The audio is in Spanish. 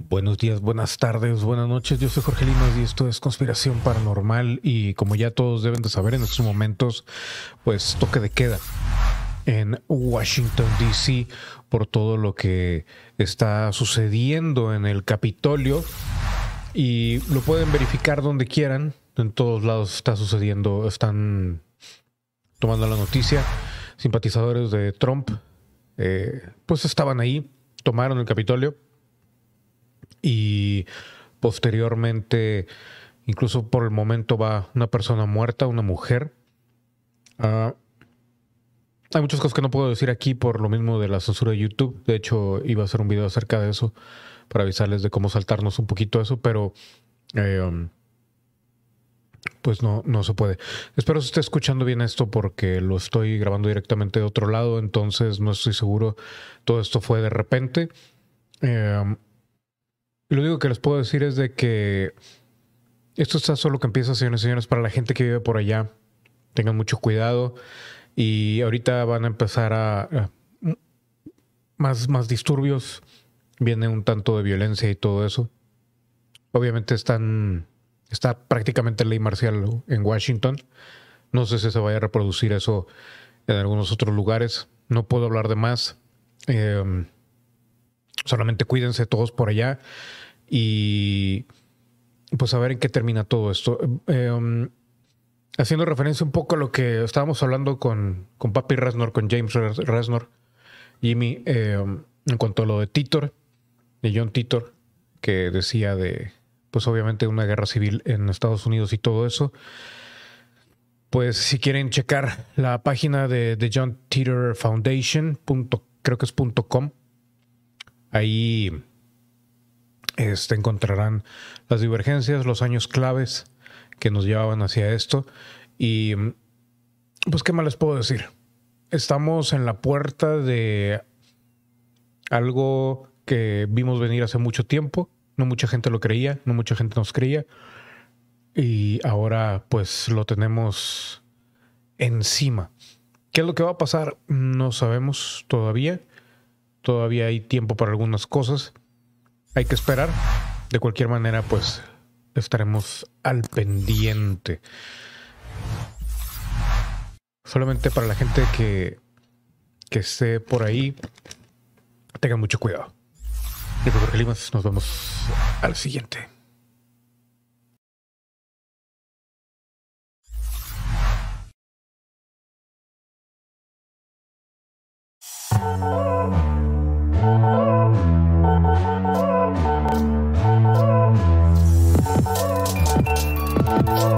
Buenos días, buenas tardes, buenas noches. Yo soy Jorge Limas y esto es Conspiración Paranormal. Y como ya todos deben de saber en estos momentos, pues toque de queda en Washington, D.C. por todo lo que está sucediendo en el Capitolio. Y lo pueden verificar donde quieran. En todos lados está sucediendo, están tomando la noticia. Simpatizadores de Trump, eh, pues estaban ahí, tomaron el Capitolio y posteriormente, incluso por el momento va una persona muerta, una mujer. Ah, hay muchas cosas que no puedo decir aquí por lo mismo de la censura de YouTube. De hecho, iba a hacer un video acerca de eso para avisarles de cómo saltarnos un poquito eso, pero um, pues no, no se puede. Espero que esté escuchando bien esto porque lo estoy grabando directamente de otro lado, entonces no estoy seguro. Todo esto fue de repente. Um, lo único que les puedo decir es de que esto está solo que empieza, señores y señores, para la gente que vive por allá. Tengan mucho cuidado. Y ahorita van a empezar a, más, más disturbios. Viene un tanto de violencia y todo eso. Obviamente están. Está prácticamente ley marcial en Washington. No sé si se vaya a reproducir eso en algunos otros lugares. No puedo hablar de más. Eh, solamente cuídense todos por allá y pues a ver en qué termina todo esto. Eh, um, haciendo referencia un poco a lo que estábamos hablando con, con Papi Resnor, con James Resnor, Jimmy, eh, um, en cuanto a lo de Titor, de John Titor, que decía de, pues obviamente una guerra civil en Estados Unidos y todo eso. Pues si quieren checar la página de, de John Titor Foundation, creo que es .com, ahí este, encontrarán las divergencias, los años claves que nos llevaban hacia esto. Y pues, ¿qué más les puedo decir? Estamos en la puerta de algo que vimos venir hace mucho tiempo. No mucha gente lo creía, no mucha gente nos creía. Y ahora pues lo tenemos encima. ¿Qué es lo que va a pasar? No sabemos todavía. Todavía hay tiempo para algunas cosas hay que esperar. De cualquier manera, pues estaremos al pendiente. Solamente para la gente que, que esté por ahí, tengan mucho cuidado. Yo soy Jorge Limas, nos vemos al siguiente. Oh.